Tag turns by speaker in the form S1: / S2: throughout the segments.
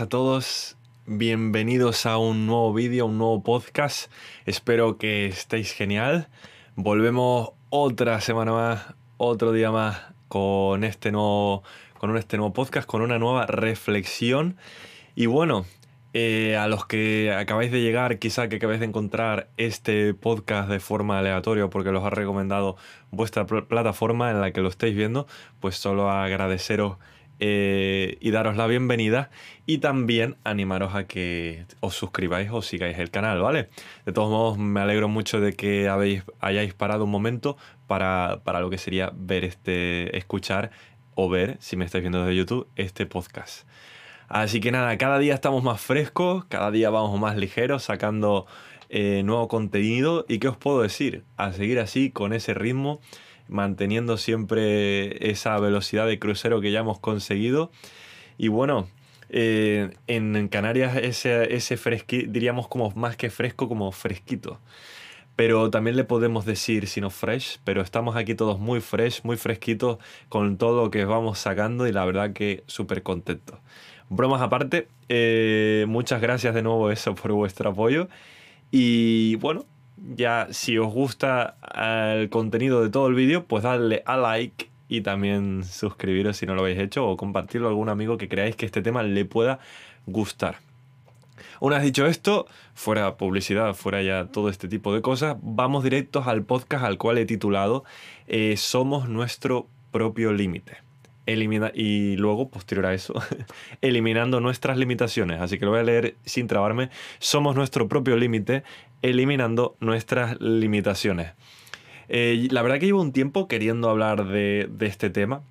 S1: a todos. Bienvenidos a un nuevo vídeo, un nuevo podcast. Espero que estéis genial. Volvemos otra semana más, otro día más con este nuevo, con este nuevo podcast, con una nueva reflexión. Y bueno, eh, a los que acabáis de llegar, quizá que acabáis de encontrar este podcast de forma aleatoria porque los ha recomendado vuestra plataforma en la que lo estáis viendo, pues solo agradeceros eh, y daros la bienvenida y también animaros a que os suscribáis o sigáis el canal, ¿vale? De todos modos, me alegro mucho de que habéis, hayáis parado un momento para, para lo que sería ver este, escuchar o ver, si me estáis viendo desde YouTube, este podcast. Así que nada, cada día estamos más frescos, cada día vamos más ligeros, sacando eh, nuevo contenido. ¿Y qué os puedo decir? A seguir así, con ese ritmo manteniendo siempre esa velocidad de crucero que ya hemos conseguido. Y bueno, eh, en Canarias ese, ese fresquito, diríamos como más que fresco, como fresquito. Pero también le podemos decir sino fresh, pero estamos aquí todos muy fresh, muy fresquitos con todo lo que vamos sacando y la verdad que súper contentos. Bromas aparte, eh, muchas gracias de nuevo eso por vuestro apoyo. Y bueno, ya si os gusta el contenido de todo el vídeo, pues dadle a like y también suscribiros si no lo habéis hecho o compartirlo a algún amigo que creáis que este tema le pueda gustar. Una vez dicho esto, fuera publicidad, fuera ya todo este tipo de cosas, vamos directos al podcast al cual he titulado eh, Somos nuestro propio límite. Elimina y luego, posterior a eso, eliminando nuestras limitaciones. Así que lo voy a leer sin trabarme. Somos nuestro propio límite, eliminando nuestras limitaciones. Eh, la verdad que llevo un tiempo queriendo hablar de, este tema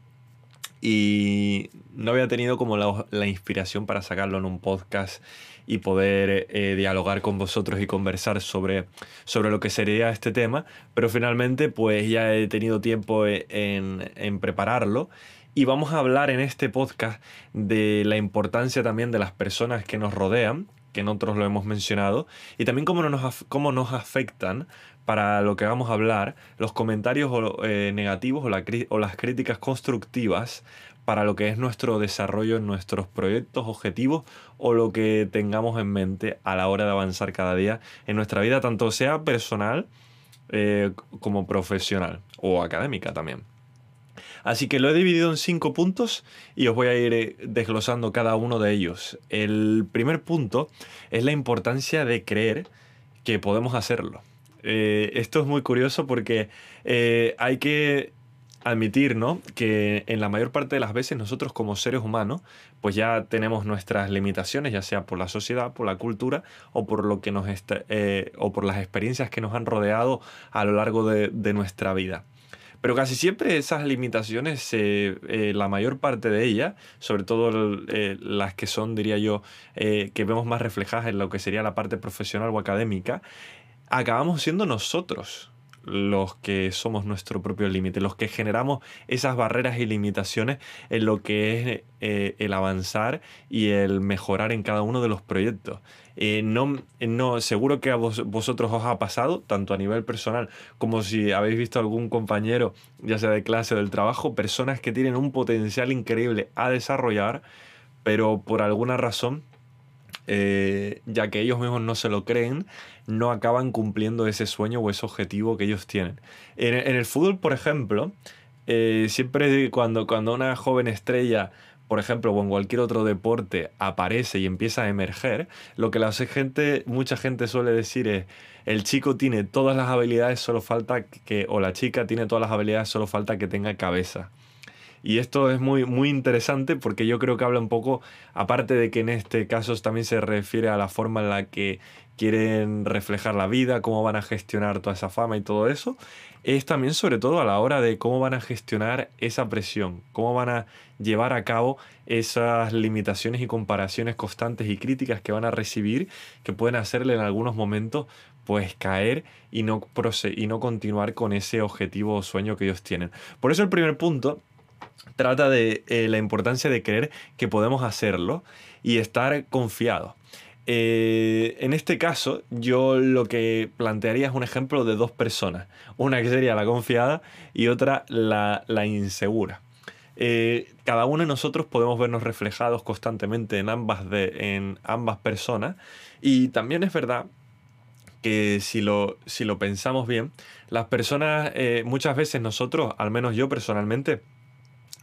S1: y no había tenido como la, inspiración para sacarlo en un podcast y poder eh, dialogar con vosotros y conversar sobre, sobre lo que sería este tema, pero finalmente pues ya he tenido tiempo en, en prepararlo y vamos a hablar en este podcast de la importancia también de las personas que nos rodean, que nosotros lo hemos mencionado, y también cómo nos, cómo nos afectan para lo que vamos a hablar los comentarios eh, negativos o, las críticas constructivas para lo que es nuestro desarrollo en nuestros proyectos, objetivos o lo que tengamos en mente a la hora de avanzar cada día en nuestra vida, tanto sea personal eh, como profesional o académica también. Así que lo he dividido en cinco puntos y os voy a ir eh, desglosando cada uno de ellos. El primer punto es la importancia de creer que podemos hacerlo. Eh, esto es muy curioso porque eh, hay que admitir, ¿no? Que en la mayor parte de las veces nosotros como seres humanos, pues ya tenemos nuestras limitaciones, ya sea por la sociedad, por la cultura o por lo que nos o por las experiencias que nos han rodeado a lo largo de nuestra vida. Pero casi siempre esas limitaciones, eh, la mayor parte de ellas, sobre todo eh, las que son, diría yo, eh, que vemos más reflejadas en lo que sería la parte profesional o académica, acabamos siendo nosotros los que somos nuestro propio límite, los que generamos esas barreras y limitaciones en lo que es el avanzar y el mejorar en cada uno de los proyectos. Eh, no, no, seguro que a vosotros os ha pasado, tanto a nivel personal como si habéis visto algún compañero, ya sea de clase o del trabajo, personas que tienen un potencial increíble a desarrollar, pero por alguna razón, eh, ya que ellos mismos no se lo creen, no acaban cumpliendo ese sueño o ese objetivo que ellos tienen. En, el fútbol, por ejemplo, eh, siempre cuando, cuando una joven estrella por ejemplo, o en cualquier otro deporte aparece y empieza a emerger, lo que la gente, mucha gente suele decir es, el chico tiene todas las habilidades, solo falta que, o la chica tiene todas las habilidades, solo falta que tenga cabeza. Y esto es muy, muy interesante porque yo creo que habla un poco, aparte de que en este caso también se refiere a la forma en la que quieren reflejar la vida, cómo van a gestionar toda esa fama y todo eso, es también sobre todo a la hora de cómo van a gestionar esa presión, cómo van a llevar a cabo esas limitaciones y comparaciones constantes y críticas que van a recibir, que pueden hacerle en algunos momentos pues caer y no, y no continuar con ese objetivo o sueño que ellos tienen. Por eso el primer punto trata de eh, la importancia de creer que podemos hacerlo y estar confiados. Eh, en este caso, yo lo que plantearía es un ejemplo de dos personas. Una que sería la confiada y otra la, insegura. eh, cada uno de nosotros podemos vernos reflejados constantemente en ambas, de, en ambas personas. Y también es verdad que si lo, si lo pensamos bien, las personas, muchas veces nosotros, al menos yo personalmente,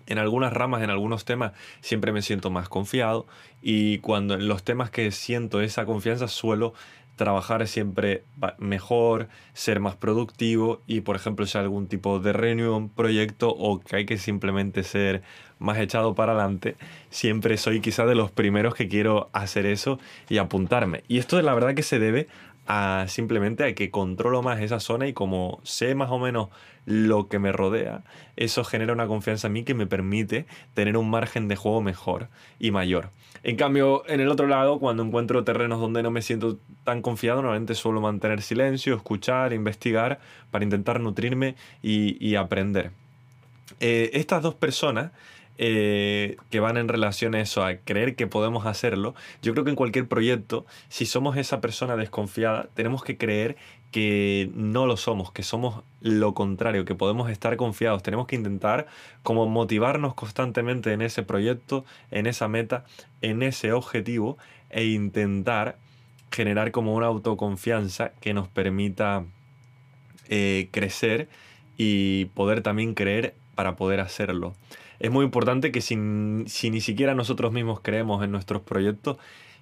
S1: en algunas ramas, en algunos temas, siempre me siento más confiado y cuando en los temas que siento esa confianza suelo trabajar siempre mejor, ser más productivo y, por ejemplo, si hay algún tipo de reunión, proyecto o que hay que simplemente ser más echado para adelante, siempre soy quizá de los primeros que quiero hacer eso y apuntarme. Y esto la verdad que se debe a simplemente a que controlo más esa zona y como sé más o menos lo que me rodea, eso genera una confianza en mí que me permite tener un margen de juego mejor y mayor. En cambio, en el otro lado, cuando encuentro terrenos donde no me siento tan confiado, normalmente suelo mantener silencio, escuchar, investigar para intentar nutrirme y, aprender. Eh, estas dos personas eh, que van en relación a eso, a creer que podemos hacerlo, yo creo que en cualquier proyecto, si somos esa persona desconfiada, tenemos que creer que no lo somos, que somos lo contrario, que podemos estar confiados. Tenemos que intentar como motivarnos constantemente en ese proyecto, en esa meta, en ese objetivo e intentar generar como una autoconfianza que nos permita eh, crecer y poder también creer para poder hacerlo es muy importante que si, ni siquiera nosotros mismos creemos en nuestros proyectos,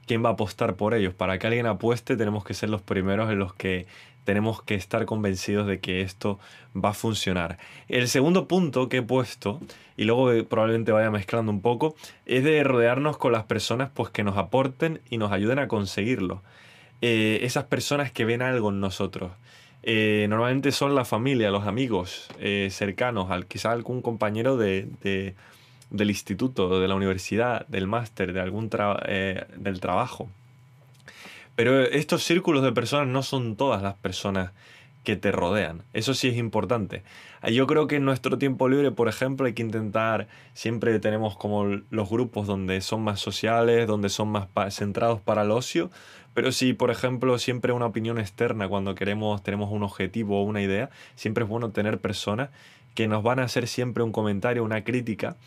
S1: ¿quién va a apostar por ellos? Para que alguien apueste tenemos que ser los primeros en los que tenemos que estar convencidos de que esto va a funcionar. El segundo punto que he puesto, y luego probablemente vaya mezclando un poco, es de rodearnos con las personas pues, que nos aporten y nos ayuden a conseguirlo. Eh, esas personas que ven algo en nosotros. Eh, normalmente son la familia, los amigos eh, cercanos, al, quizá algún compañero de, del instituto, de la universidad, del máster, de algún eh, del trabajo. Pero estos círculos de personas no son todas las personas que te rodean. Eso sí es importante. Yo creo que en nuestro tiempo libre, por ejemplo, hay que intentar, siempre tenemos como los grupos donde son más sociales, donde son más centrados para el ocio, pero si, por ejemplo, siempre una opinión externa cuando queremos, tenemos un objetivo o una idea, siempre es bueno tener personas que nos van a hacer siempre un comentario, una crítica,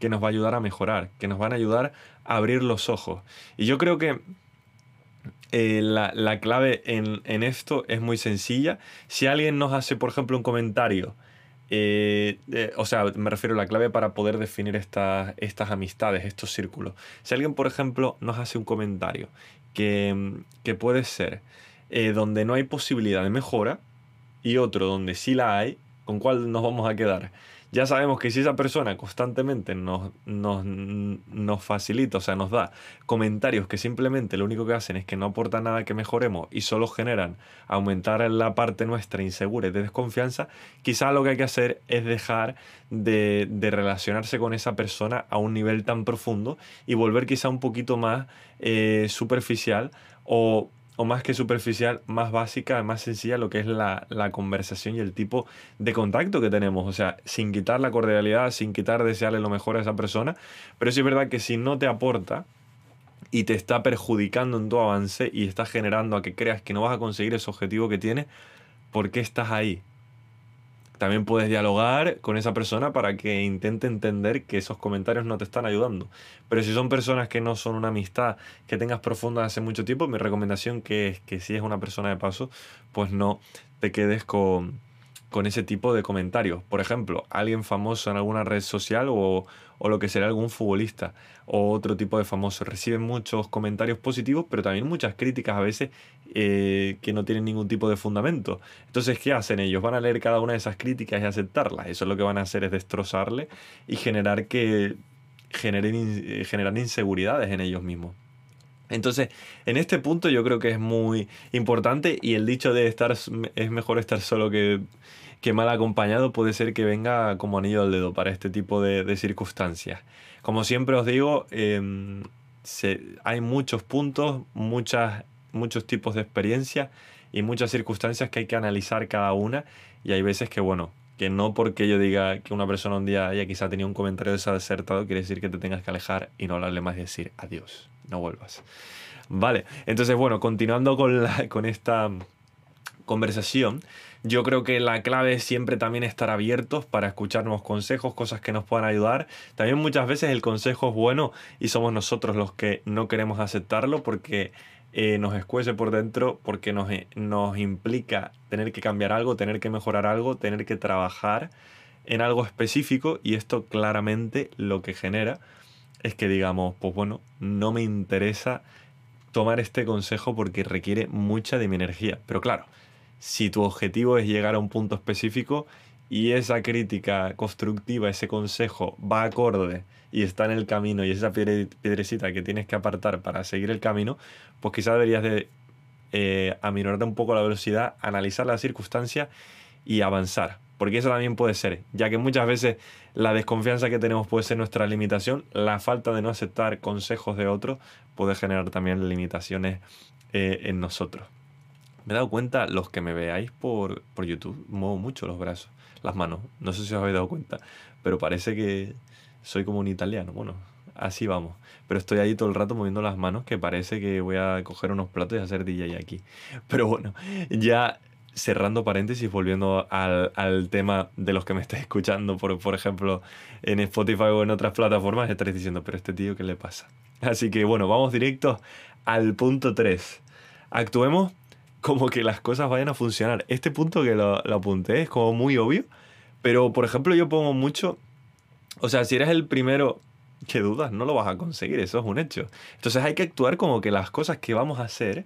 S1: que nos va a ayudar a mejorar, que nos van a ayudar a abrir los ojos. Y yo creo que eh, la, clave en, esto es muy sencilla. Si alguien nos hace, por ejemplo, un comentario, eh, o sea, me refiero a la clave para poder definir estas amistades, estos círculos. Si alguien, por ejemplo, nos hace un comentario que, puede ser eh, donde no hay posibilidad de mejora y otro donde sí la hay, ¿con cuál nos vamos a quedar? Ya sabemos que si esa persona constantemente nos, nos, facilita, o sea, nos da comentarios que simplemente lo único que hacen es que no aportan nada que mejoremos y solo generan aumentar la parte nuestra insegura y de desconfianza, quizá lo que hay que hacer es dejar de, relacionarse con esa persona a un nivel tan profundo y volver quizá un poquito más eh, superficial o o más que superficial, más básica, más sencilla, lo que es la, conversación y el tipo de contacto que tenemos. O sea, sin quitar la cordialidad, sin quitar desearle lo mejor a esa persona. Pero sí es verdad que si no te aporta y te está perjudicando en tu avance y está generando a que creas que no vas a conseguir ese objetivo que tienes, ¿por qué estás ahí? También puedes dialogar con esa persona para que intente entender que esos comentarios no te están ayudando. Pero si son personas que no son una amistad que tengas profunda hace mucho tiempo, mi recomendación que es que si es una persona de paso, pues no te quedes con, con ese tipo de comentarios. Por ejemplo, alguien famoso en alguna red social o, o, lo que será algún futbolista o otro tipo de famoso reciben muchos comentarios positivos, pero también muchas críticas a veces eh, que no tienen ningún tipo de fundamento. Entonces, ¿qué hacen ellos? Van a leer cada una de esas críticas y aceptarlas. Eso es lo que van a hacer es destrozarle y generar que generen, eh, generar inseguridades en ellos mismos. Entonces, en este punto yo creo que es muy importante y el dicho de estar es mejor estar solo que, mal acompañado puede ser que venga como anillo al dedo para este tipo de, circunstancias. Como siempre os digo, em, hay muchos puntos, muchas, muchos tipos de experiencia y muchas circunstancias que hay que analizar cada una y hay veces que, bueno, que no porque yo diga que una persona un día haya quizá tenido un comentario desacertado quiere decir que te tengas que alejar y no hablarle más y decir adiós no vuelvas. Vale, entonces bueno, continuando con, con esta conversación, yo creo que la clave es siempre también estar abiertos para escuchar nuevos consejos, cosas que nos puedan ayudar. También muchas veces el consejo es bueno y somos nosotros los que no queremos aceptarlo porque eh, nos escuece por dentro, porque nos, eh, nos implica tener que cambiar algo, tener que mejorar algo, tener que trabajar en algo específico y esto claramente lo que genera es que digamos, pues bueno, no me interesa tomar este consejo porque requiere mucha de mi energía. Pero claro, si tu objetivo es llegar a un punto específico y esa crítica constructiva, ese consejo va acorde y está en el camino y esa piedrecita que tienes que apartar para seguir el camino, pues quizás deberías de eh, aminorarte un poco la velocidad, analizar la circunstancia y avanzar. Porque eso también puede ser, ya que muchas veces la desconfianza que tenemos puede ser nuestra limitación, la falta de no aceptar consejos de otros puede generar también limitaciones eh, en nosotros. Me he dado cuenta, los que me veáis por, por YouTube, muevo mucho los brazos, las manos. No sé si os habéis dado cuenta, pero parece que soy como un italiano. Bueno, así vamos. Pero estoy ahí todo el rato moviendo las manos que parece que voy a coger unos platos y hacer DJ aquí. Pero bueno, ya cerrando paréntesis, volviendo al, al, tema de los que me estáis escuchando, por, por ejemplo, en Spotify o en otras plataformas, estaréis diciendo, pero este tío, ¿qué le pasa? Así que bueno, vamos directo al punto 3. Actuemos como que las cosas vayan a funcionar. Este punto que lo, apunté es como muy obvio, pero por ejemplo yo pongo mucho, o sea, si eres el primero que dudas, no lo vas a conseguir, eso es un hecho. Entonces hay que actuar como que las cosas que vamos a hacer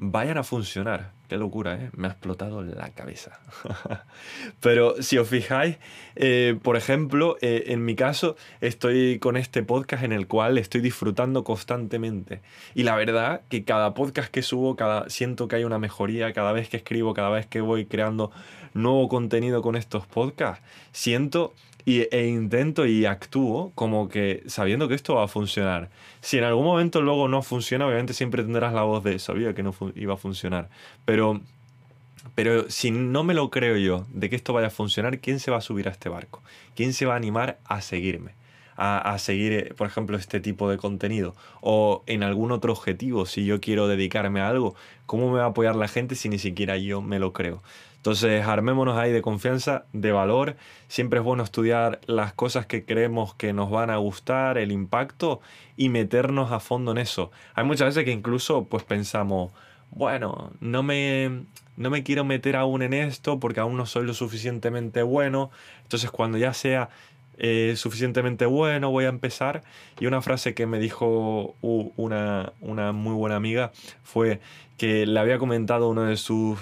S1: vayan a funcionar. Qué locura, ¿eh? Me ha explotado la cabeza. Pero si os fijáis, eh, por ejemplo, eh, en mi caso, estoy con este podcast en el cual estoy disfrutando constantemente. Y la verdad que cada podcast que subo, cada, siento que hay una mejoría, cada vez que escribo, cada vez que voy creando nuevo contenido con estos podcasts, siento y, e intento y actúo como que sabiendo que esto va a funcionar. Si en algún momento luego no funciona, obviamente siempre tendrás la voz de sabía que no iba a funcionar. Pero, pero si no me lo creo yo de que esto vaya a funcionar, ¿quién se va a subir a este barco? ¿Quién se va a animar a seguirme? A, a, seguir, eh, por ejemplo, este tipo de contenido. O en algún otro objetivo, si yo quiero dedicarme a algo, ¿cómo me va a apoyar la gente si ni siquiera yo me lo creo? Entonces, armémonos ahí de confianza, de valor. Siempre es bueno estudiar las cosas que creemos que nos van a gustar, el impacto y meternos a fondo en eso. Hay muchas veces que incluso pues pensamos, bueno, no me, no me quiero meter aún en esto porque aún no soy lo suficientemente bueno. Entonces, cuando ya sea eh, suficientemente bueno, voy a empezar. Y una frase que me dijo una, una muy buena amiga fue que le había comentado uno de sus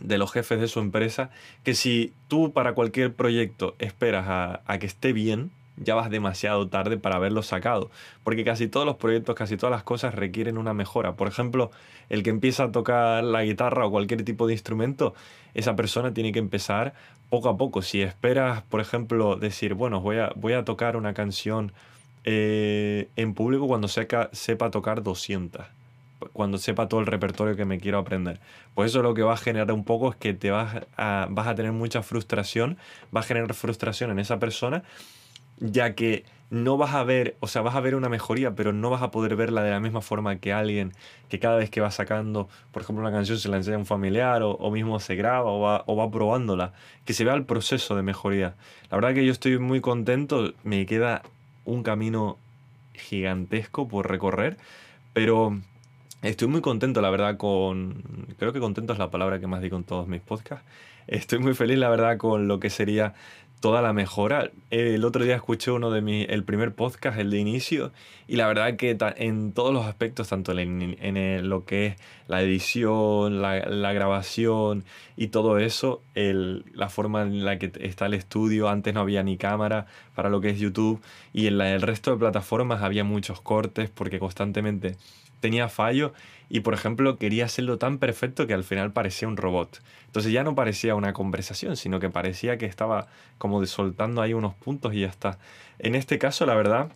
S1: de los jefes de su empresa, que si tú para cualquier proyecto esperas a, que esté bien, ya vas demasiado tarde para haberlo sacado. Porque casi todos los proyectos, casi todas las cosas requieren una mejora. Por ejemplo, el que empieza a tocar la guitarra o cualquier tipo de instrumento, esa persona tiene que empezar poco a poco. Si esperas, por ejemplo, decir, bueno, voy a, voy a tocar una canción eh, en público cuando sepa, sepa tocar 200 cuando sepa todo el repertorio que me quiero aprender. Pues eso lo que va a generar un poco es que te vas a, vas a tener mucha frustración, va a generar frustración en esa persona, ya que no vas a ver, o sea, vas a ver una mejoría, pero no vas a poder verla de la misma forma que alguien que cada vez que va sacando, por ejemplo, una canción se la enseña a un familiar o, mismo se graba o va, o va probándola, que se vea el proceso de mejoría. La verdad que yo estoy muy contento, me queda un camino gigantesco por recorrer, pero Estoy muy contento, la verdad, con... Creo que contento es la palabra que más digo en todos mis podcasts. Estoy muy feliz, la verdad, con lo que sería toda la mejora. El otro día escuché uno de mis, el primer podcast, el de inicio, y la verdad que en todos los aspectos, tanto en, lo que es la edición, la, grabación y todo eso, el, la forma en la que está el estudio, antes no había ni cámara para lo que es YouTube, y en el resto de plataformas había muchos cortes porque constantemente tenía fallo y por ejemplo quería hacerlo tan perfecto que al final parecía un robot. Entonces ya no parecía una conversación, sino que parecía que estaba como soltando ahí unos puntos y ya está. En este caso, la verdad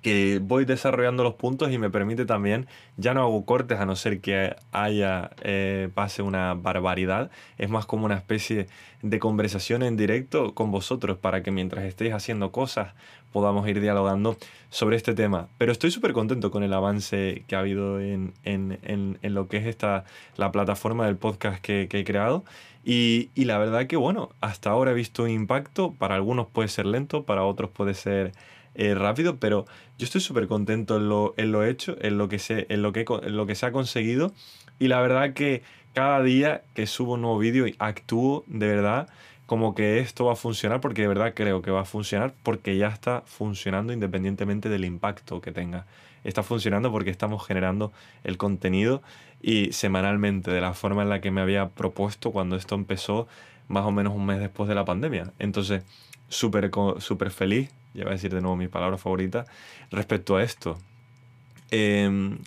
S1: que voy desarrollando los puntos y me permite también, ya no hago cortes a no ser que haya, eh, pase una barbaridad, es más como una especie de conversación en directo con vosotros para que mientras estéis haciendo cosas podamos ir dialogando sobre este tema. Pero estoy súper contento con el avance que ha habido en, en, en, lo que es esta, la plataforma del podcast que, he creado. Y, y, la verdad que, bueno, hasta ahora he visto un impacto. Para algunos puede ser lento, para otros puede ser eh, rápido, pero yo estoy súper contento en lo, en lo hecho, en lo, que se, en, lo que, en lo que se ha conseguido. Y la verdad que cada día que subo un nuevo vídeo actúo de verdad como que esto va a funcionar porque de verdad creo que va a funcionar porque ya está funcionando independientemente del impacto que tenga. Está funcionando porque estamos generando el contenido y semanalmente de la forma en la que me había propuesto cuando esto empezó más o menos un mes después de la pandemia. Entonces, súper súper feliz ya voy a decir de nuevo mis palabras favoritas, respecto a esto. Em,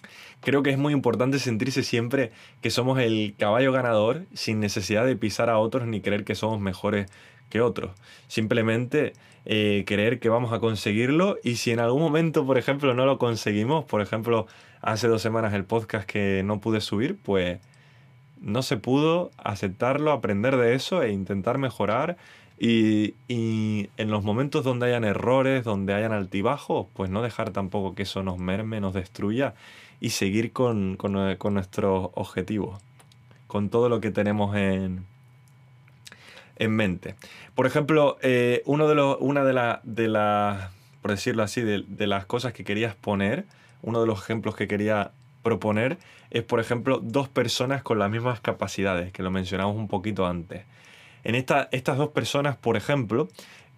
S1: creo que es muy importante sentirse siempre que somos el caballo ganador sin necesidad de pisar a otros ni creer que somos mejores que otros. Simplemente eh, creer que vamos a conseguirlo y si en algún momento, por ejemplo, no lo conseguimos, por ejemplo, hace dos semanas el podcast que no pude subir, pues no se pudo aceptarlo, aprender de eso e intentar mejorar y, en los momentos donde hayan errores, donde hayan altibajos, pues no dejar tampoco que eso nos merme, nos destruya y seguir con, con, con nuestros objetivos, con todo lo que tenemos en, en mente. Por ejemplo, eh, uno de los, una de las, de la, por decirlo así, de, de las cosas que quería exponer, uno de los ejemplos que quería proponer es, por ejemplo, dos personas con las mismas capacidades, que lo mencionamos un poquito antes. En estas dos personas, por ejemplo,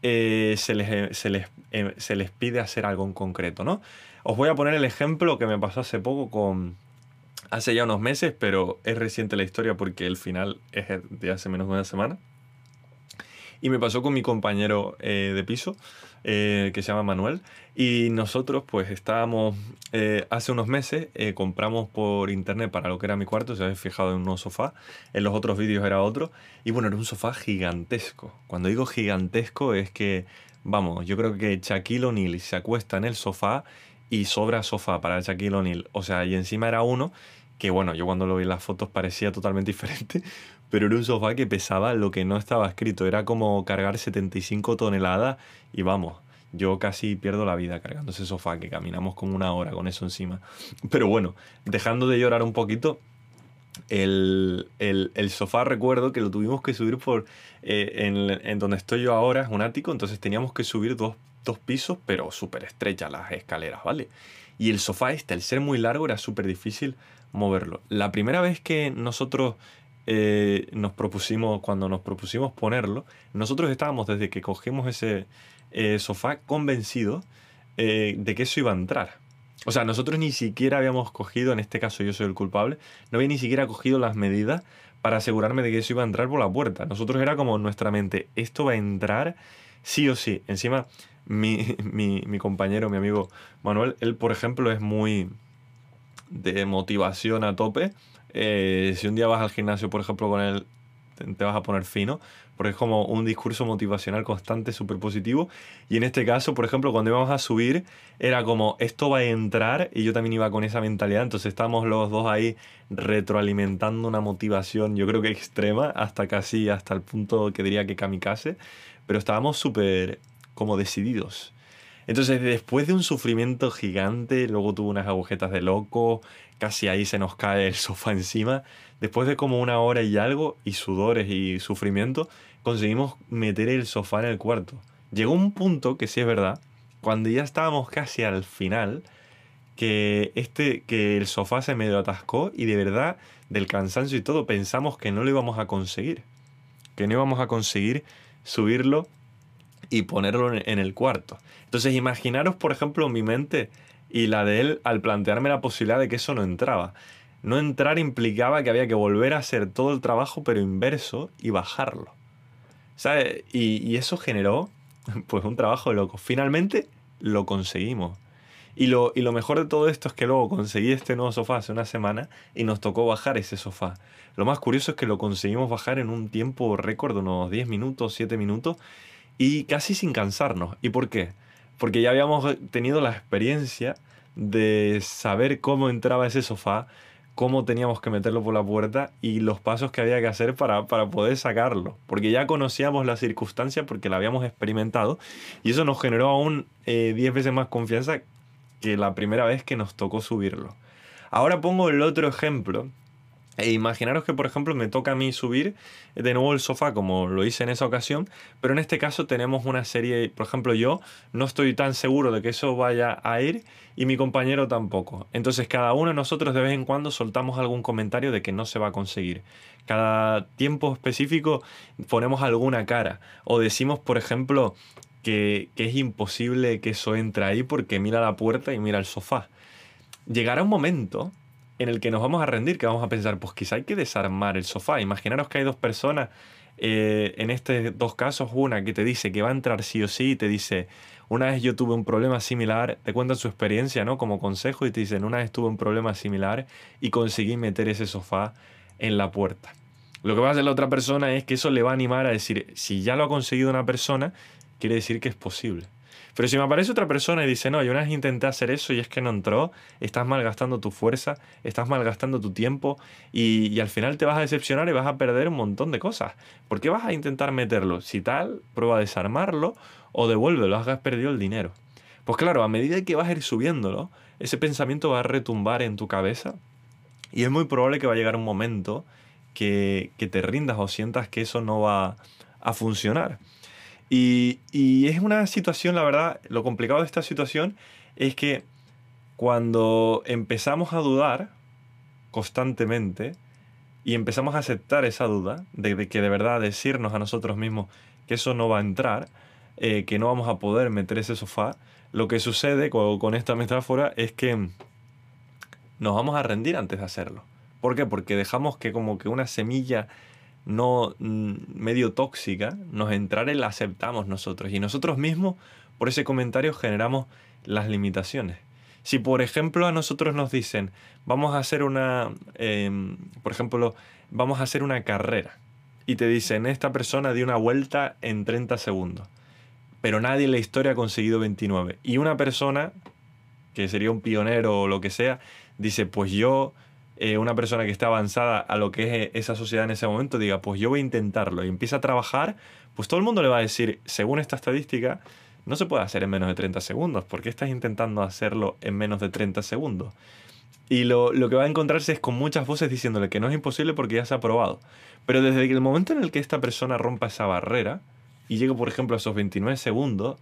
S1: eh, se, les, eh, se, les, eh, se, les, pide hacer algo en concreto, ¿no? Os voy a poner el ejemplo que me pasó hace poco con... Hace ya unos meses, pero es reciente la historia porque el final es de hace menos de una semana. Y me pasó con mi compañero de piso. Eh, que se llama Manuel. Y nosotros pues estábamos, eh, hace unos meses eh, compramos por internet para lo que era mi cuarto, se habéis fijado en un sofá, en los otros vídeos era otro, y bueno, era un sofá gigantesco. Cuando digo gigantesco es que, vamos, yo creo que Shaquille O'Neal se acuesta en el sofá y sobra sofá para Shaquille O'Neal. O sea, y encima era uno que bueno, yo cuando lo vi en las fotos parecía totalmente diferente, pero era un sofá que pesaba lo que no estaba escrito, era como cargar 75 toneladas y vamos, yo casi pierdo la vida cargando ese sofá, que caminamos como una hora con eso encima. Pero bueno, dejando de llorar un poquito, el, sofá recuerdo que lo tuvimos que subir por eh, en, en, donde estoy yo ahora, es un ático, entonces teníamos que subir dos, dos pisos, pero súper estrechas las escaleras, ¿vale? Y el sofá este, al ser muy largo, era súper difícil moverlo. La primera vez que nosotros eh, nos propusimos, cuando nos propusimos ponerlo, nosotros estábamos desde que cogimos ese eh, sofá convencidos eh, de que eso iba a entrar. O sea, nosotros ni siquiera habíamos cogido, en este caso yo soy el culpable, no había ni siquiera cogido las medidas para asegurarme de que eso iba a entrar por la puerta. Nosotros era como nuestra mente, esto va a entrar sí o sí. Encima, mi, mi, mi compañero, mi amigo Manuel, él por ejemplo es muy de motivación a tope. Eh, si un día vas al gimnasio, por ejemplo, con él, te, vas a poner fino, porque es como un discurso motivacional constante, súper positivo. Y en este caso, por ejemplo, cuando íbamos a subir, era como, esto va a entrar, y yo también iba con esa mentalidad, entonces estábamos los dos ahí retroalimentando una motivación, yo creo que extrema, hasta casi, hasta el punto que diría que kamikaze, pero estábamos súper como decididos. Entonces, después de un sufrimiento gigante, luego tuvo unas agujetas de loco, casi ahí se nos cae el sofá encima. Después de como una hora y algo, y sudores y sufrimiento, conseguimos meter el sofá en el cuarto. Llegó un punto, que sí es verdad, cuando ya estábamos casi al final, que, este, que el sofá se medio atascó y de verdad, del cansancio y todo, pensamos que no lo íbamos a conseguir. Que no íbamos a conseguir subirlo y ponerlo en el cuarto. Entonces imaginaros, por ejemplo, mi mente y la de él al plantearme la posibilidad de que eso no entraba. No entrar implicaba que había que volver a hacer todo el trabajo, pero inverso, y bajarlo. ¿Sabes? Y, eso generó pues un trabajo loco. Finalmente lo conseguimos. Y lo, y lo mejor de todo esto es que luego conseguí este nuevo sofá hace una semana y nos tocó bajar ese sofá. Lo más curioso es que lo conseguimos bajar en un tiempo récord, unos 10 minutos, 7 minutos, y casi sin cansarnos. ¿Y por qué? porque ya habíamos tenido la experiencia de saber cómo entraba ese sofá, cómo teníamos que meterlo por la puerta y los pasos que había que hacer para, para poder sacarlo. Porque ya conocíamos la circunstancia porque la habíamos experimentado y eso nos generó aún 10 eh, veces más confianza que la primera vez que nos tocó subirlo. Ahora pongo el otro ejemplo e imaginaros que, por ejemplo, me toca a mí subir de nuevo el sofá como lo hice en esa ocasión, pero en este caso tenemos una serie, por ejemplo, yo no estoy tan seguro de que eso vaya a ir y mi compañero tampoco. Entonces cada uno de nosotros de vez en cuando soltamos algún comentario de que no se va a conseguir. Cada tiempo específico ponemos alguna cara o decimos, por ejemplo, que, que es imposible que eso entre ahí porque mira la puerta y mira el sofá. Llegará un momento en el que nos vamos a rendir, que vamos a pensar, pues quizá hay que desarmar el sofá. Imaginaros que hay dos personas, eh, en estos dos casos, una que te dice que va a entrar sí o sí, y te dice, una vez yo tuve un problema similar, te cuentan su experiencia, ¿no? Como consejo y te dicen, una vez tuve un problema similar y conseguí meter ese sofá en la puerta. Lo que va a hacer la otra persona es que eso le va a animar a decir, si ya lo ha conseguido una persona, quiere decir que es posible. Pero si me aparece otra persona y dice, no, yo una vez intenté hacer eso y es que no entró, estás malgastando tu fuerza, estás malgastando tu tiempo y, al final te vas a decepcionar y vas a perder un montón de cosas. ¿Por qué vas a intentar meterlo? Si tal, prueba a desarmarlo o devuélvelo, has perdido el dinero. Pues claro, a medida que vas a ir subiéndolo, ese pensamiento va a retumbar en tu cabeza y es muy probable que va a llegar un momento que, que te rindas o sientas que eso no va a funcionar. Y, es una situación, la verdad, lo complicado de esta situación es que cuando empezamos a dudar constantemente y empezamos a aceptar esa duda de, que de verdad decirnos a nosotros mismos que eso no va a entrar, eh, que no vamos a poder meter ese sofá, lo que sucede con, con esta metáfora es que nos vamos a rendir antes de hacerlo. ¿Por qué? Porque dejamos que como que una semilla no mm, medio tóxica nos entrara y la aceptamos nosotros. Y nosotros mismos, por ese comentario, generamos las limitaciones. Si, por ejemplo, a nosotros nos dicen, vamos a hacer una, em, por ejemplo, vamos a hacer una carrera. Y te dicen, esta persona dio una vuelta en 30 segundos. Pero nadie en la historia ha conseguido 29. Y una persona, que sería un pionero o lo que sea, dice, pues yo eh, una persona que está avanzada a lo que es eh, esa sociedad en ese momento diga, pues yo voy a intentarlo y empieza a trabajar, pues todo el mundo le va a decir, según esta estadística, no se puede hacer en menos de 30 segundos. ¿Por qué estás intentando hacerlo en menos de 30 segundos? Y lo, lo, que va a encontrarse es con muchas voces diciéndole que no es imposible porque ya se ha probado. Pero desde el momento en el que esta persona rompa esa barrera y llegue, por ejemplo, a esos 29 segundos,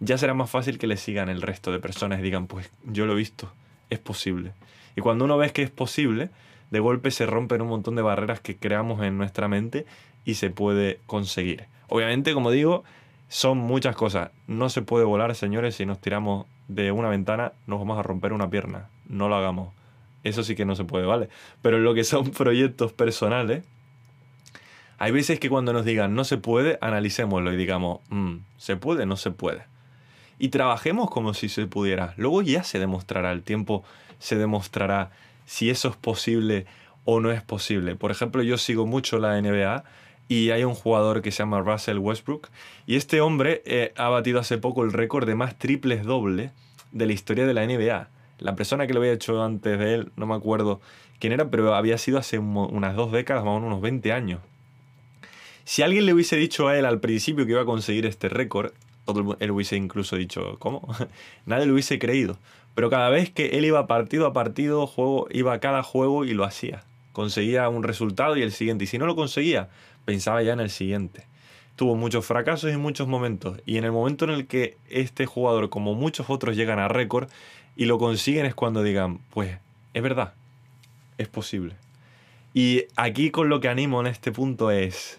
S1: ya será más fácil que le sigan el resto de personas y digan, pues yo lo he visto, es posible. Y cuando uno ve que es posible, de golpe se rompen un montón de barreras que creamos en nuestra mente y se puede conseguir. Obviamente, como digo, son muchas cosas. No se puede volar, señores, si nos tiramos de una ventana, nos vamos a romper una pierna. No lo hagamos. Eso sí que no se puede, ¿vale? Pero lo que son proyectos personales, hay veces que cuando nos digan no se puede, analicémoslo y digamos, mm, ¿se puede? No se puede. Y trabajemos como si se pudiera. Luego ya se demostrará el tiempo se demostrará si eso es posible o no es posible. Por ejemplo, yo sigo mucho la NBA y hay un jugador que se llama Russell Westbrook y este hombre eh, ha batido hace poco el récord de más triples dobles de la historia de la NBA. La persona que lo había hecho antes de él, no me acuerdo quién era, pero había sido hace unas dos décadas, más o menos unos 20 años. Si alguien le hubiese dicho a él al principio que iba a conseguir este récord, todo él hubiese incluso dicho, ¿cómo? Nadie lo hubiese creído. Pero cada vez que él iba partido a partido, juego, iba a cada juego y lo hacía. Conseguía un resultado y el siguiente. Y si no lo conseguía, pensaba ya en el siguiente. Tuvo muchos fracasos y muchos momentos. Y en el momento en el que este jugador, como muchos otros, llegan a récord y lo consiguen es cuando digan, pues es verdad, es posible. Y aquí con lo que animo en este punto es,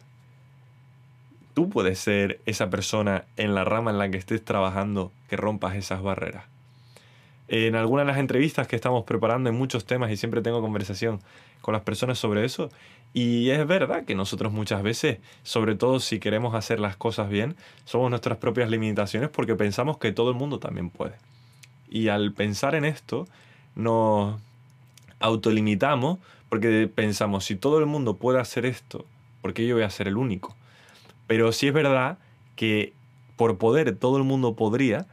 S1: tú puedes ser esa persona en la rama en la que estés trabajando que rompas esas barreras en algunas de las entrevistas que estamos preparando en muchos temas y siempre tengo conversación con las personas sobre eso. Y es verdad que nosotros muchas veces, sobre todo si queremos hacer las cosas bien, somos nuestras propias limitaciones porque pensamos que todo el mundo también puede. Y al pensar en esto, nos autolimitamos porque pensamos, si todo el mundo puede hacer esto, ¿por qué yo voy a ser el único? Pero sí es verdad que por poder todo el mundo podría,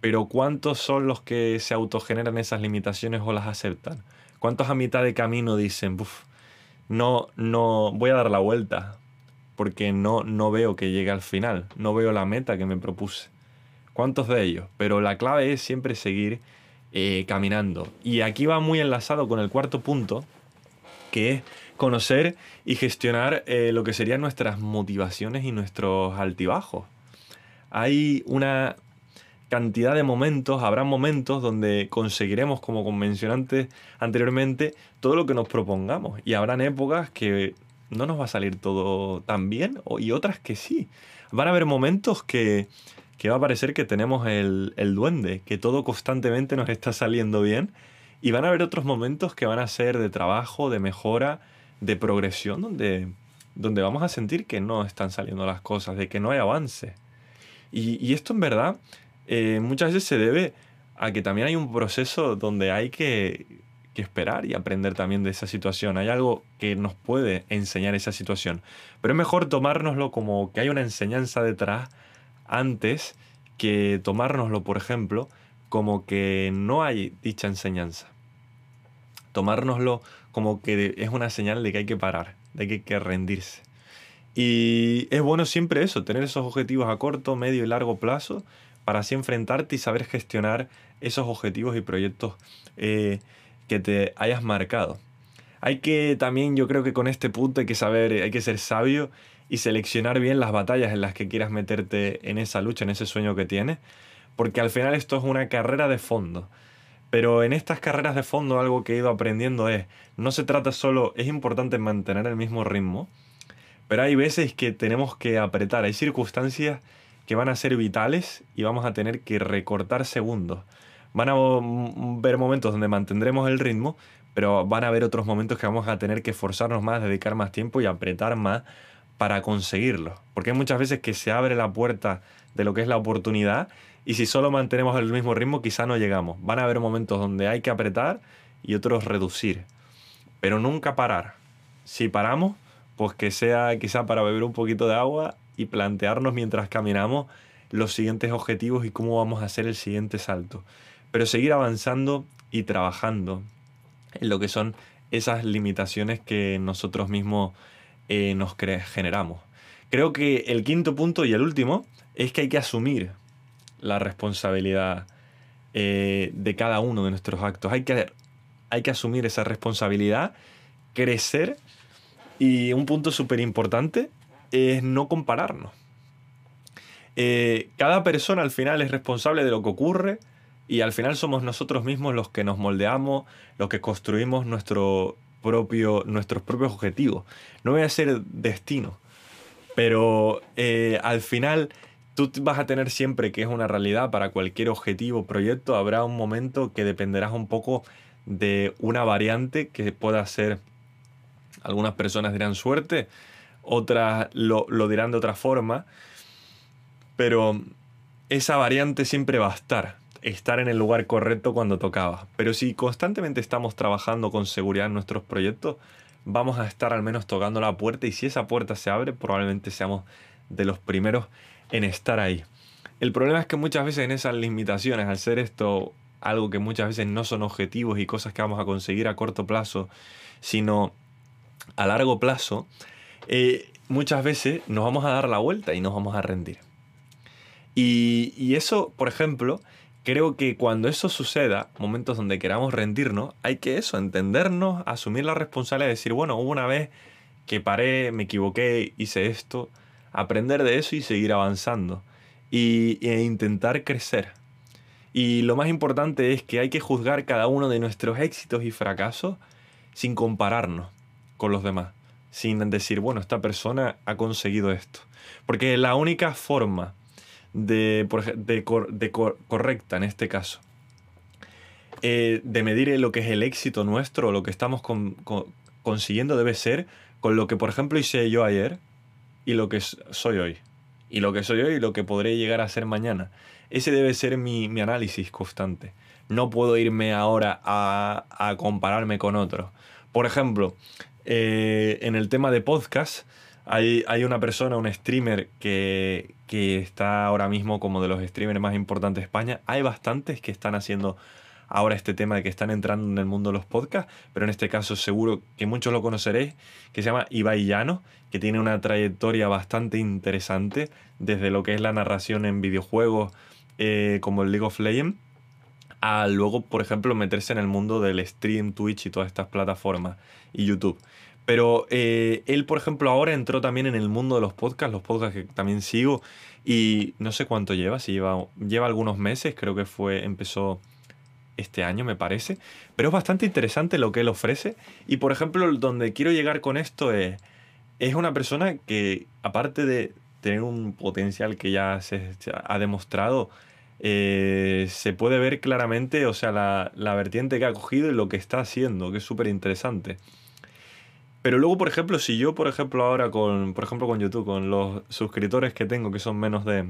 S1: pero ¿cuántos son los que se autogeneran esas limitaciones o las aceptan? ¿Cuántos a mitad de camino dicen, Buf, no, no, voy a dar la vuelta, porque no, no veo que llegue al final, no veo la meta que me propuse? ¿Cuántos de ellos? Pero la clave es siempre seguir eh, caminando. Y aquí va muy enlazado con el cuarto punto, que es conocer y gestionar eh, lo que serían nuestras motivaciones y nuestros altibajos. Hay una cantidad de momentos, habrá momentos donde conseguiremos, como mencioné anteriormente, todo lo que nos propongamos. Y habrán épocas que no nos va a salir todo tan bien y otras que sí. Van a haber momentos que, va a parecer que tenemos el, el duende, que todo constantemente nos está saliendo bien. Y van a haber otros momentos que van a ser de trabajo, de mejora, de progresión, donde, donde vamos a sentir que no están saliendo las cosas, de que no hay avance. Y esto en verdad eh, muchas veces se debe a que también hay un proceso donde hay que, esperar y aprender también de esa situación. Hay algo que nos puede enseñar esa situación. Pero es mejor tomárnoslo como que hay una enseñanza detrás antes que tomárnoslo, por ejemplo, como que no hay dicha enseñanza. Tomárnoslo como que es una señal de que hay que parar, de que hay que rendirse. Y es bueno siempre eso, tener esos objetivos a corto, medio y largo plazo para así enfrentarte y saber gestionar esos objetivos y proyectos eh, que te hayas marcado. Hay que también, yo creo que con este punto hay que saber, hay que ser sabio y seleccionar bien las batallas en las que quieras meterte en esa lucha, en ese sueño que tienes, porque al final esto es una carrera de fondo. Pero en estas carreras de fondo algo que he ido aprendiendo es, no se trata solo, es importante mantener el mismo ritmo, pero hay veces que tenemos que apretar, hay circunstancias que van a ser vitales y vamos a tener que recortar segundos. Van a haber momentos donde mantendremos el ritmo, pero van a haber otros momentos que vamos a tener que esforzarnos más, dedicar más tiempo y apretar más para conseguirlo. Porque hay muchas veces que se abre la puerta de lo que es la oportunidad y si solo mantenemos el mismo ritmo quizá no llegamos. Van a haber momentos donde hay que apretar y otros reducir. Pero nunca parar. Si paramos, pues que sea quizá para beber un poquito de agua y plantearnos mientras caminamos los siguientes objetivos y cómo vamos a hacer el siguiente salto. Pero seguir avanzando y trabajando en lo que son esas limitaciones que nosotros mismos eh, nos generamos. Creo que el quinto punto y el último es que hay que asumir la responsabilidad eh, de cada uno de nuestros actos. Hay que, hay que asumir esa responsabilidad, crecer y un punto súper importante es no compararnos. Eh, cada persona al final es responsable de lo que ocurre y al final somos nosotros mismos los que nos moldeamos, los que construimos nuestro propio, nuestros propios objetivos. No voy a ser destino, pero eh, al final tú vas a tener siempre que es una realidad para cualquier objetivo, proyecto, habrá un momento que dependerás un poco de una variante que pueda ser, algunas personas dirán suerte, otras lo, dirán de otra forma, pero esa variante siempre va a estar, estar en el lugar correcto cuando tocaba. Pero si constantemente estamos trabajando con seguridad en nuestros proyectos, vamos a estar al menos tocando la puerta y si esa puerta se abre, probablemente seamos de los primeros en estar ahí. El problema es que muchas veces en esas limitaciones, al ser esto algo que muchas veces no son objetivos y cosas que vamos a conseguir a corto plazo, sino a largo plazo, eh, muchas veces nos vamos a dar la vuelta y nos vamos a rendir. Y, eso, por ejemplo, creo que cuando eso suceda, momentos donde queramos rendirnos, hay que eso, entendernos, asumir la responsabilidad de decir, bueno, hubo una vez que paré, me equivoqué, hice esto, aprender de eso y seguir avanzando. Y, e intentar crecer. Y lo más importante es que hay que juzgar cada uno de nuestros éxitos y fracasos sin compararnos con los demás sin decir, bueno, esta persona ha conseguido esto. Porque la única forma de, de, de correcta en este caso, eh, de medir lo que es el éxito nuestro, lo que estamos consiguiendo, debe ser con lo que, por ejemplo, hice yo ayer y lo que soy hoy. Y lo que soy hoy y lo que podré llegar a ser mañana. Ese debe ser mi, mi análisis constante. No puedo irme ahora a, a compararme con otros. Por ejemplo, eh, en el tema de podcast, Hay, hay una persona, un streamer que, que está ahora mismo como de los streamers más importantes de España. Hay bastantes que están haciendo ahora este tema de que están entrando en el mundo de los podcasts, pero en este caso seguro que muchos lo conoceréis, que se llama Ibai Llano, que tiene una trayectoria bastante interesante desde lo que es la narración en videojuegos eh, como el League of Legends, a luego, por ejemplo, meterse en el mundo del stream, Twitch y todas estas plataformas y YouTube. Pero eh, él, por ejemplo, ahora entró también en el mundo de los podcasts, los podcasts que también sigo, y no sé cuánto lleva, si lleva, lleva algunos meses, creo que fue, empezó este año, me parece. Pero es bastante interesante lo que él ofrece. Y por ejemplo, donde quiero llegar con esto es, es una persona que, aparte de tener un potencial que ya se, ha demostrado, eh, se puede ver claramente, o sea, la, la, vertiente que ha cogido y lo que está haciendo, que es súper interesante. Pero luego, por ejemplo, si yo, por ejemplo, ahora con, por ejemplo, con YouTube, con los suscriptores que tengo, que son menos de,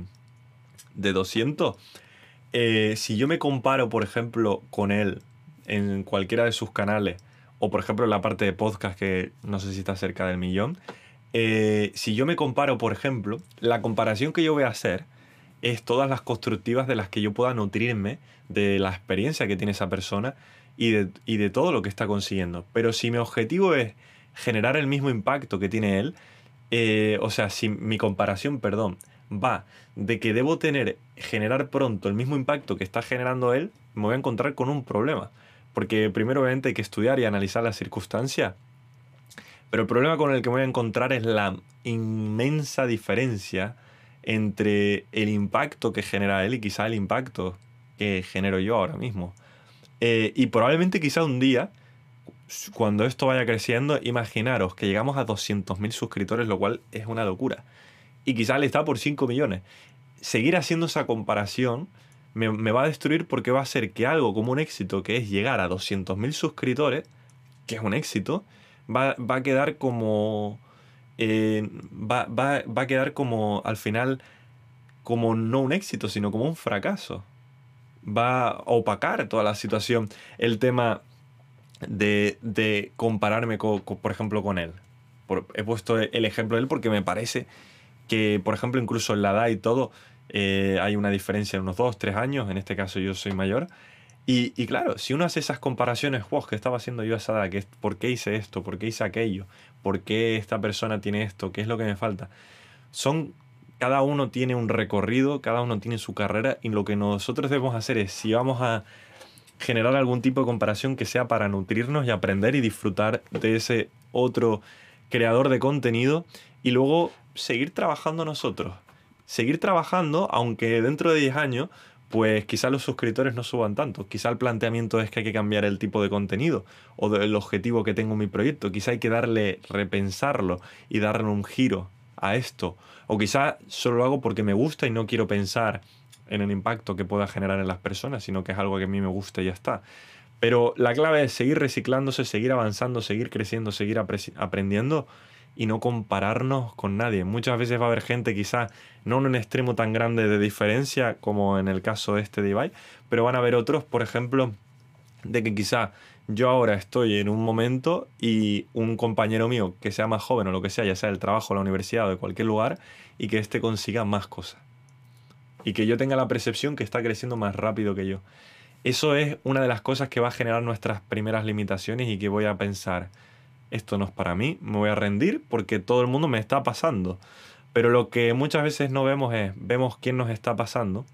S1: de 200, eh, si yo me comparo, por ejemplo, con él en cualquiera de sus canales, o por ejemplo en la parte de podcast que no sé si está cerca del millón, eh, si yo me comparo, por ejemplo, la comparación que yo voy a hacer es todas las constructivas de las que yo pueda nutrirme de la experiencia que tiene esa persona y de, y de todo lo que está consiguiendo. Pero si mi objetivo es generar el mismo impacto que tiene él, eh, o sea, si mi comparación, perdón, va de que debo tener, generar pronto el mismo impacto que está generando él, me voy a encontrar con un problema. Porque primero obviamente hay que estudiar y analizar la circunstancia. Pero el problema con el que me voy a encontrar es la inmensa diferencia entre el impacto que genera él y quizá el impacto que genero yo ahora mismo. Eh, y probablemente quizá un día, cuando esto vaya creciendo, imaginaros que llegamos a 200.000 suscriptores, lo cual es una locura y quizás le está por 5 millones. Seguir haciendo esa comparación me, va a destruir porque va a hacer que algo como un éxito, que es llegar a 200.000 suscriptores, que es un éxito, va, a quedar como... Eh, va, va, a quedar como al final como no un éxito, sino como un fracaso. Va a opacar toda la situación. El tema de, compararme, por ejemplo, con él. he puesto el ejemplo de él porque me parece que, por ejemplo, incluso en la edad y todo, eh, hay una diferencia de unos 2, 3 años, en este caso yo soy mayor. Y, claro, si uno hace esas comparaciones, wow, ¿qué estaba haciendo yo a esa edad? ¿Por qué hice esto? ¿Por qué hice aquello? ¿Por qué esta persona tiene esto? ¿Qué es lo que me falta? Son, cada uno tiene un recorrido, cada uno tiene su carrera y lo que nosotros debemos hacer es, si vamos a generar algún tipo de comparación que sea para nutrirnos y aprender y disfrutar de ese otro creador de contenido y luego seguir trabajando nosotros. Seguir trabajando, aunque dentro de 10 años, pues quizá los suscriptores no suban tanto. Quizá el planteamiento es que hay que cambiar el tipo de contenido o el objetivo que tengo en mi proyecto. Quizá hay que darle, repensarlo y darle un giro a esto. O quizá solo lo hago porque me gusta y no quiero pensar en el impacto que pueda generar en las personas, sino que es algo que a mí me gusta y ya está. Pero la clave es seguir reciclándose, seguir avanzando, seguir creciendo, seguir aprendiendo y no compararnos con nadie. Muchas veces va a haber gente quizá no en un extremo tan grande de diferencia como en el caso este de Ibai, pero van a haber otros, por ejemplo, de que quizá yo ahora estoy en un momento y un compañero mío que sea más joven o lo que sea, ya sea el trabajo, la universidad o de cualquier lugar, y que éste consiga más cosas. Y que yo tenga la percepción que está creciendo más rápido que yo. Eso es una de las cosas que va a generar nuestras primeras limitaciones y que voy a pensar, esto no es para mí, me voy a rendir porque todo el mundo me está pasando. Pero lo que muchas veces no vemos es, vemos quién nos está pasando,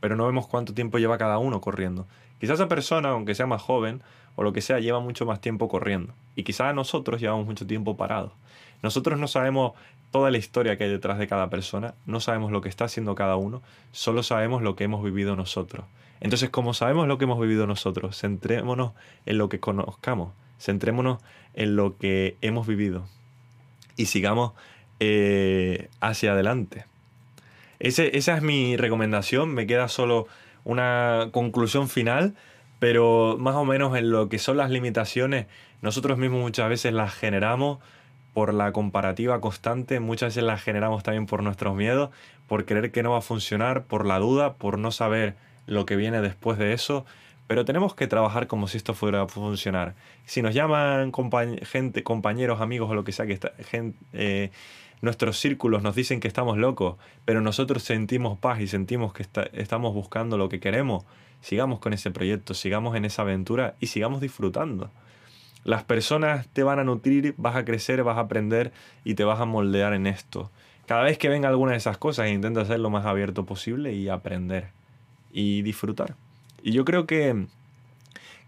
S1: pero no vemos cuánto tiempo lleva cada uno corriendo. Quizás esa persona, aunque sea más joven o lo que sea, lleva mucho más tiempo corriendo. Y quizás nosotros llevamos mucho tiempo parados. Nosotros no sabemos toda la historia que hay detrás de cada persona, no sabemos lo que está haciendo cada uno, solo sabemos lo que hemos vivido nosotros. Entonces, como sabemos lo que hemos vivido nosotros, centrémonos en lo que conozcamos Centrémonos en lo que hemos vivido y sigamos eh, hacia adelante. esa es mi recomendación. Me queda solo una conclusión final, pero más o menos en lo que son las limitaciones, nosotros mismos muchas veces las generamos por la comparativa constante, muchas veces las generamos también por nuestros miedos, por creer que no va a funcionar, por la duda, por no saber lo que viene después de eso, pero tenemos que trabajar como si esto fuera a funcionar. Si nos llaman gente, compañeros, amigos o lo que sea, que está, gente, eh, nuestros círculos nos dicen que estamos locos, pero nosotros sentimos paz y sentimos que estamos buscando lo que queremos, sigamos con ese proyecto, sigamos en esa aventura y sigamos disfrutando. Las personas te van a nutrir, vas a crecer, vas a aprender y te vas a moldear en esto. Cada vez que venga alguna de esas cosas, intenta ser lo más abierto posible y aprender y disfrutar. Y yo creo que,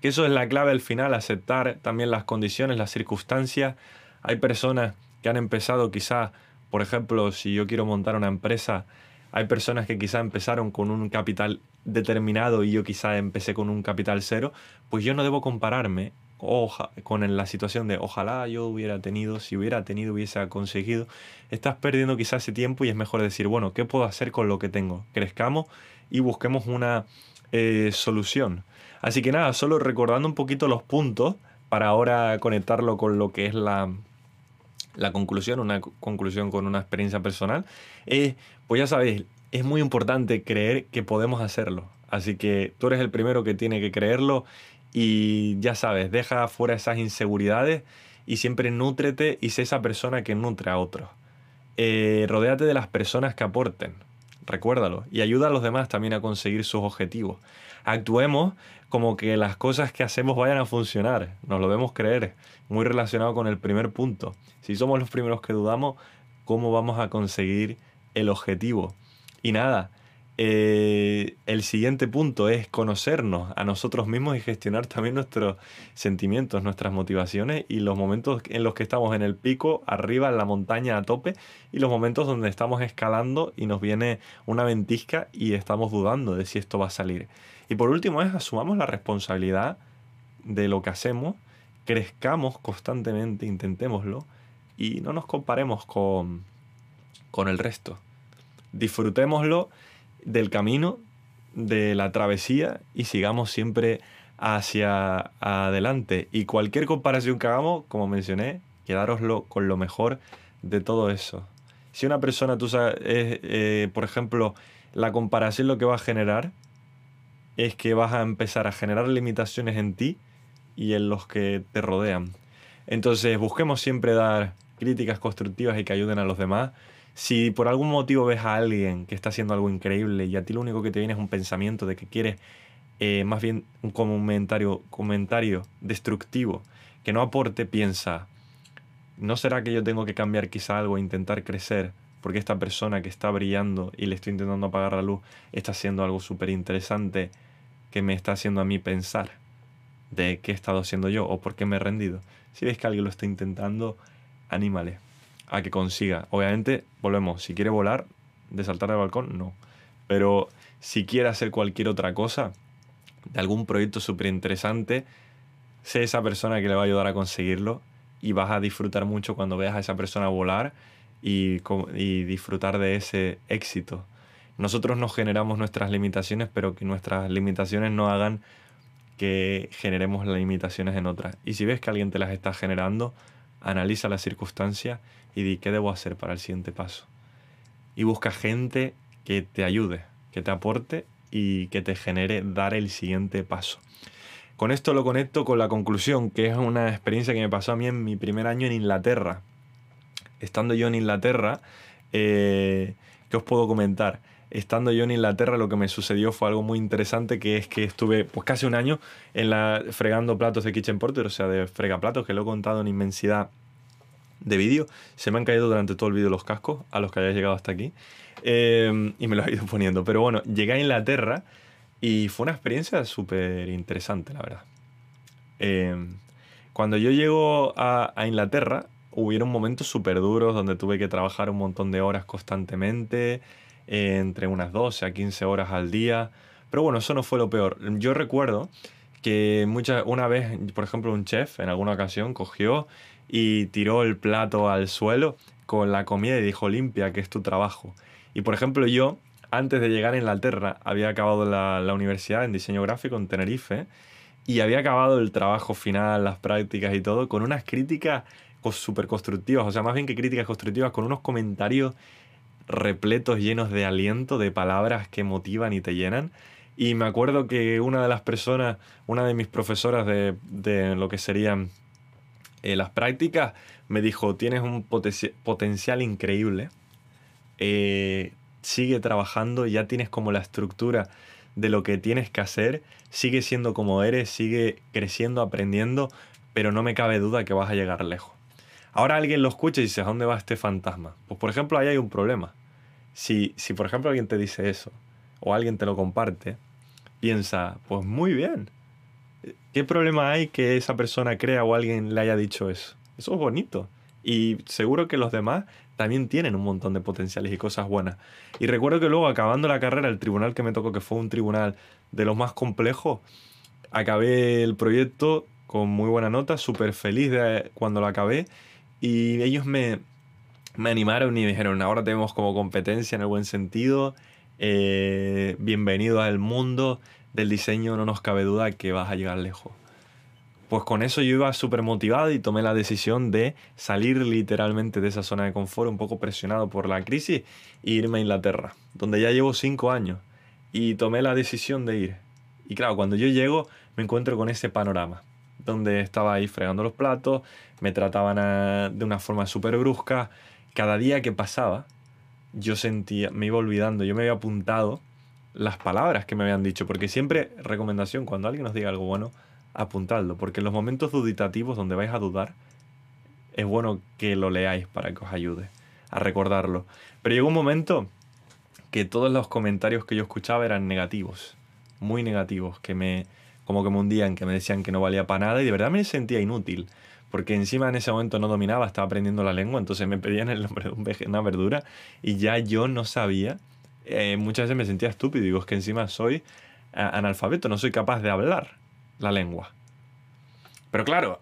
S1: que eso es la clave al final, aceptar también las condiciones, las circunstancias. Hay personas que han empezado quizá, por ejemplo, si yo quiero montar una empresa, hay personas que quizá empezaron con un capital determinado y yo quizá empecé con un capital cero, pues yo no debo compararme con la situación de ojalá yo hubiera tenido, si hubiera tenido, hubiese conseguido. Estás perdiendo quizá ese tiempo y es mejor decir, bueno, ¿qué puedo hacer con lo que tengo? Crezcamos y busquemos una eh, solución. Así que nada, solo recordando un poquito los puntos para ahora conectarlo con lo que es la, la conclusión, una conclusión con una experiencia personal. Eh, pues ya sabéis, es muy importante creer que podemos hacerlo. Así que tú eres el primero que tiene que creerlo y ya sabes, deja fuera esas inseguridades y siempre nútrete y sé esa persona que nutre a otros. Eh, rodéate de las personas que aporten recuérdalo, y ayuda a los demás también a conseguir sus objetivos. Actuemos como que las cosas que hacemos vayan a funcionar, nos lo debemos creer, muy relacionado con el primer punto. Si somos los primeros que dudamos, ¿cómo vamos a conseguir el objetivo? Y nada, eh, el siguiente punto es conocernos a nosotros mismos y gestionar también nuestros sentimientos, nuestras motivaciones y los momentos en los que estamos en el pico, arriba en la montaña a tope y los momentos donde estamos escalando y nos viene una ventisca y estamos dudando de si esto va a salir. Y por último es asumamos la responsabilidad de lo que hacemos, crezcamos constantemente, intentémoslo y no nos comparemos con, con el resto. Disfrutémoslo del camino, de la travesía y sigamos siempre hacia adelante. Y cualquier comparación que hagamos, como mencioné, quedároslo con lo mejor de todo eso. Si una persona, tú sabes, eh, por ejemplo, la comparación lo que va a generar es que vas a empezar a generar limitaciones en ti y en los que te rodean. Entonces busquemos siempre dar críticas constructivas y que ayuden a los demás si por algún motivo ves a alguien que está haciendo algo increíble y a ti lo único que te viene es un pensamiento de que quieres eh, más bien un comentario, comentario destructivo que no aporte, piensa, ¿no será que yo tengo que cambiar quizá algo e intentar crecer? Porque esta persona que está brillando y le estoy intentando apagar la luz está haciendo algo súper interesante que me está haciendo a mí pensar de qué he estado haciendo yo o por qué me he rendido. Si ves que alguien lo está intentando, anímale a que consiga. Obviamente, volvemos, si quiere volar, de saltar del balcón, no. Pero si quiere hacer cualquier otra cosa, de algún proyecto súper interesante, sé esa persona que le va a ayudar a conseguirlo y vas a disfrutar mucho cuando veas a esa persona volar y, y disfrutar de ese éxito. Nosotros nos generamos nuestras limitaciones, pero que nuestras limitaciones no hagan que generemos las limitaciones en otras. Y si ves que alguien te las está generando, analiza las circunstancias y di qué debo hacer para el siguiente paso. Y busca gente que te ayude, que te aporte y que te genere dar el siguiente paso. Con esto lo conecto con la conclusión, que es una experiencia que me pasó a mí en mi primer año en Inglaterra. Estando yo en Inglaterra, eh, ¿qué os puedo comentar? Estando yo en Inglaterra lo que me sucedió fue algo muy interesante, que es que estuve pues casi un año en la, fregando platos de Kitchen Porter, o sea, de fregaplatos, que lo he contado en inmensidad de vídeo. Se me han caído durante todo el vídeo los cascos, a los que hayáis llegado hasta aquí. Em, y me los he ido poniendo. Pero bueno, llegué a Inglaterra y fue una experiencia súper interesante, la verdad. Em, cuando yo llego a, Inglaterra, hubieron momentos súper duros donde tuve que trabajar un montón de horas constantemente, entre unas 12 a 15 horas al día. Pero bueno, eso no fue lo peor. Yo recuerdo que muchas, una vez, por ejemplo, un chef en alguna ocasión cogió y tiró el plato al suelo con la comida y dijo limpia, que es tu trabajo. Y por ejemplo yo, antes de llegar a Inglaterra, había acabado la, la universidad en diseño gráfico en Tenerife y había acabado el trabajo final, las prácticas y todo, con unas críticas súper constructivas, o sea, más bien que críticas constructivas, con unos comentarios repletos, llenos de aliento, de palabras que motivan y te llenan, Y me acuerdo que una de las personas, una de mis profesoras de, de lo que serían eh, las prácticas, me dijo, tienes un potencial increíble, eh, sigue trabajando, ya tienes como la estructura de lo que tienes que hacer, sigue siendo como eres, sigue creciendo, aprendiendo, pero no me cabe duda que vas a llegar lejos. Ahora alguien lo escucha y dice, ¿a dónde va este fantasma? Pues por ejemplo, ahí hay un problema. Si, si por ejemplo alguien te dice eso, o alguien te lo comparte, piensa, pues muy bien. ¿Qué problema hay que esa persona crea o alguien le haya dicho eso? Eso es bonito. Y seguro que los demás también tienen un montón de potenciales y cosas buenas. Y recuerdo que luego, acabando la carrera, el tribunal que me tocó, que fue un tribunal de los más complejos, acabé el proyecto con muy buena nota, súper feliz de cuando lo acabé. Y ellos me, me animaron y dijeron, ahora tenemos como competencia en el buen sentido, eh, bienvenido al mundo del diseño, no nos cabe duda que vas a llegar lejos. Pues con eso yo iba súper motivado y tomé la decisión de salir literalmente de esa zona de confort, un poco presionado por la crisis, e irme a Inglaterra, donde ya llevo cinco años. Y tomé la decisión de ir. Y claro, cuando yo llego me encuentro con ese panorama, donde estaba ahí fregando los platos, me trataban de una forma súper brusca. Cada día que pasaba, yo sentía, me iba olvidando, yo me había apuntado las palabras que me habían dicho, porque siempre recomendación, cuando alguien nos diga algo bueno, apuntadlo, porque en los momentos duditativos donde vais a dudar, es bueno que lo leáis para que os ayude a recordarlo. Pero llegó un momento que todos los comentarios que yo escuchaba eran negativos, muy negativos, que me como que me hundían, que me decían que no valía para nada y de verdad me sentía inútil, porque encima en ese momento no dominaba, estaba aprendiendo la lengua, entonces me pedían el nombre de una verdura y ya yo no sabía, eh, muchas veces me sentía estúpido, digo, es que encima soy analfabeto, no soy capaz de hablar la lengua. Pero claro,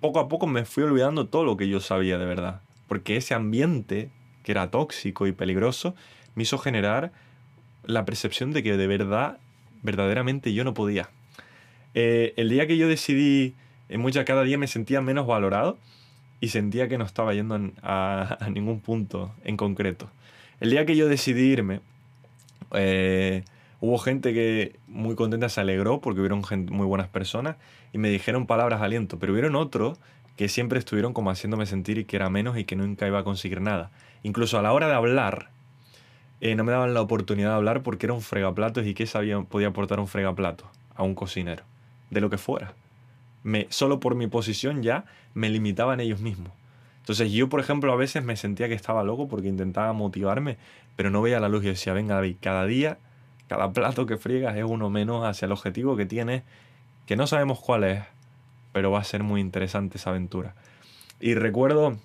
S1: poco a poco me fui olvidando todo lo que yo sabía de verdad. Porque ese ambiente, que era tóxico y peligroso, me hizo generar la percepción de que de verdad, verdaderamente yo no podía. Eh, el día que yo decidí, en muchas cada día me sentía menos valorado y sentía que no estaba yendo a, ningún punto en concreto. El día que yo decidí irme, eh, Hubo gente que muy contenta se alegró porque hubieron muy buenas personas y me dijeron palabras de aliento, pero hubieron otros que siempre estuvieron como haciéndome sentir que era menos y que nunca iba a conseguir nada. Incluso a la hora de hablar, eh, no me daban la oportunidad de hablar porque era un fregaplatos y qué sabía, podía aportar un fregaplato a un cocinero, de lo que fuera. Me, solo por mi posición ya me limitaban ellos mismos. Entonces yo, por ejemplo, a veces me sentía que estaba loco porque intentaba motivarme, pero no veía la luz y decía, venga David, cada día cada plato que friegas es uno menos hacia el objetivo que tienes, que no sabemos cuál es, pero va a ser muy interesante esa aventura. Y recuerdo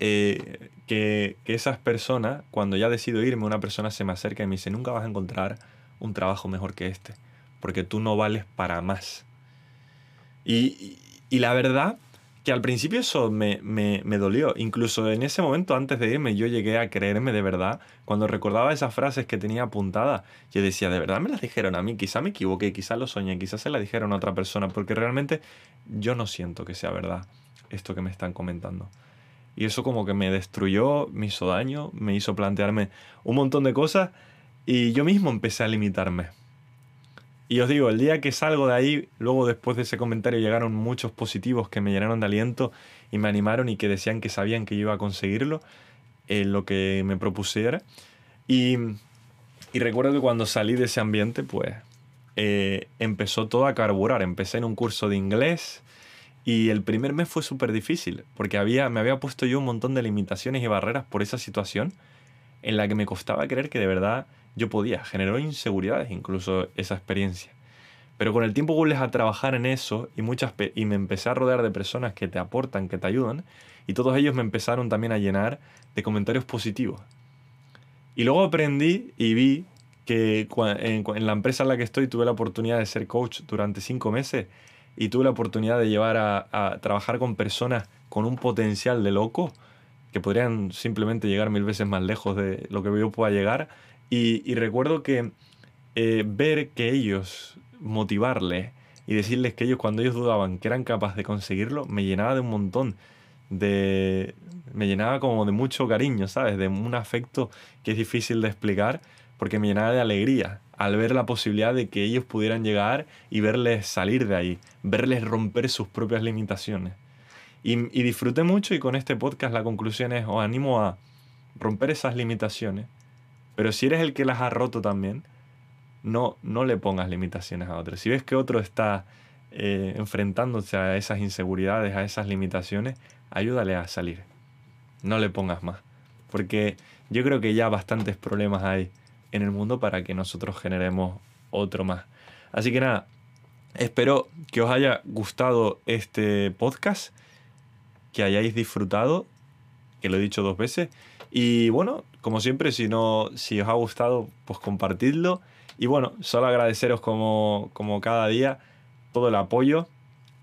S1: eh, que, esas personas, cuando ya decido irme, una persona se me acerca y me dice, nunca vas a encontrar un trabajo mejor que este, porque tú no vales para más. Y, y la verdad que al principio eso me, dolió. Incluso en ese momento, antes de irme, yo llegué a creerme de verdad. Cuando recordaba esas frases que tenía apuntadas, yo decía, de verdad me las dijeron a mí. Quizá me equivoqué, quizá lo soñé, quizá se las dijeron a otra persona, porque realmente yo no siento que sea verdad esto que me están comentando. Y eso como que me destruyó, me hizo daño, me hizo plantearme un montón de cosas y yo mismo empecé a limitarme. Y os digo, el día que salgo de ahí, luego después de ese comentario llegaron muchos positivos que me llenaron de aliento y me animaron y que decían que sabían que yo iba a conseguirlo, en lo que me propusiera. Y, y, recuerdo que cuando salí de ese ambiente, pues eh, empezó todo a carburar. Empecé en un curso de inglés y el primer mes fue súper difícil porque había, me había puesto yo un montón de limitaciones y barreras por esa situación en la que me costaba creer que de verdad yo podía. Generó inseguridades incluso esa experiencia. Pero con el tiempo vuelves a trabajar en eso y, muchas y me empecé a rodear de personas que te aportan, que te ayudan, y todos ellos me empezaron también a llenar de comentarios positivos. Y luego aprendí y vi que en, la empresa en la que estoy tuve la oportunidad de ser coach durante cinco meses y tuve la oportunidad de llevar a, a trabajar con personas con un potencial de loco que podrían simplemente llegar mil veces más lejos de lo que yo pueda llegar y, recuerdo que eh, ver que ellos, motivarles y decirles que ellos cuando ellos dudaban que eran capaces de conseguirlo, me llenaba de un montón de... me llenaba como de mucho cariño, ¿sabes? De un afecto que es difícil de explicar, porque me llenaba de alegría al ver la posibilidad de que ellos pudieran llegar y verles salir de ahí, verles romper sus propias limitaciones. Y, y disfruté mucho y con este podcast la conclusión es, os animo a romper esas limitaciones, pero si eres el que las ha roto también, no, no le pongas limitaciones a otros. Si ves que otro está eh, enfrentándose a esas inseguridades, a esas limitaciones, ayúdale a salir. No le pongas más. Porque yo creo que ya bastantes problemas hay en el mundo para que nosotros generemos otro más. Así que nada, espero que os haya gustado este podcast, que hayáis disfrutado, que lo he dicho dos veces. Y bueno, como siempre, si, no, si os ha gustado, pues compartidlo. Y bueno, solo agradeceros como, como cada día todo el apoyo,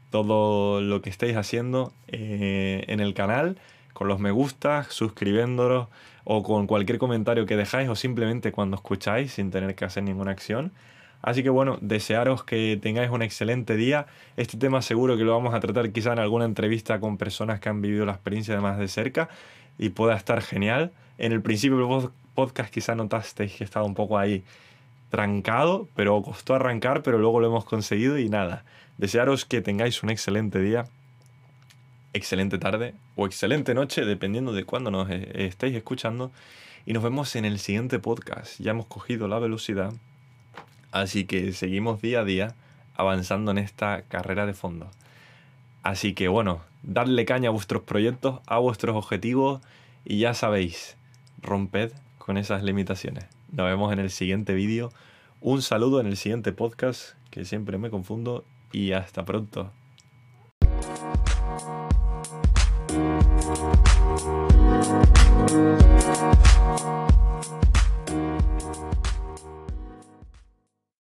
S1: todo lo que estáis haciendo eh, en el canal, con los me gusta, suscribiéndolos o con cualquier comentario que dejáis o simplemente cuando escucháis sin tener que hacer ninguna acción. Así que bueno, desearos que tengáis un excelente día. Este tema seguro que lo vamos a tratar quizá en alguna entrevista con personas que han vivido la experiencia de más de cerca y pueda estar genial. En el principio del podcast quizá notasteis que estaba un poco ahí trancado, pero costó arrancar, pero luego lo hemos conseguido y nada. Desearos que tengáis un excelente día, excelente tarde o excelente noche, dependiendo de cuándo nos e-, estéis escuchando. Y nos vemos en el siguiente podcast. Ya hemos cogido la velocidad, así que seguimos día a día avanzando en esta carrera de fondo. Así que bueno, dadle caña a vuestros proyectos, a vuestros objetivos y ya sabéis, romped con esas limitaciones. Nos vemos en el siguiente vídeo. Un saludo en el siguiente podcast, que siempre me confundo, y hasta pronto.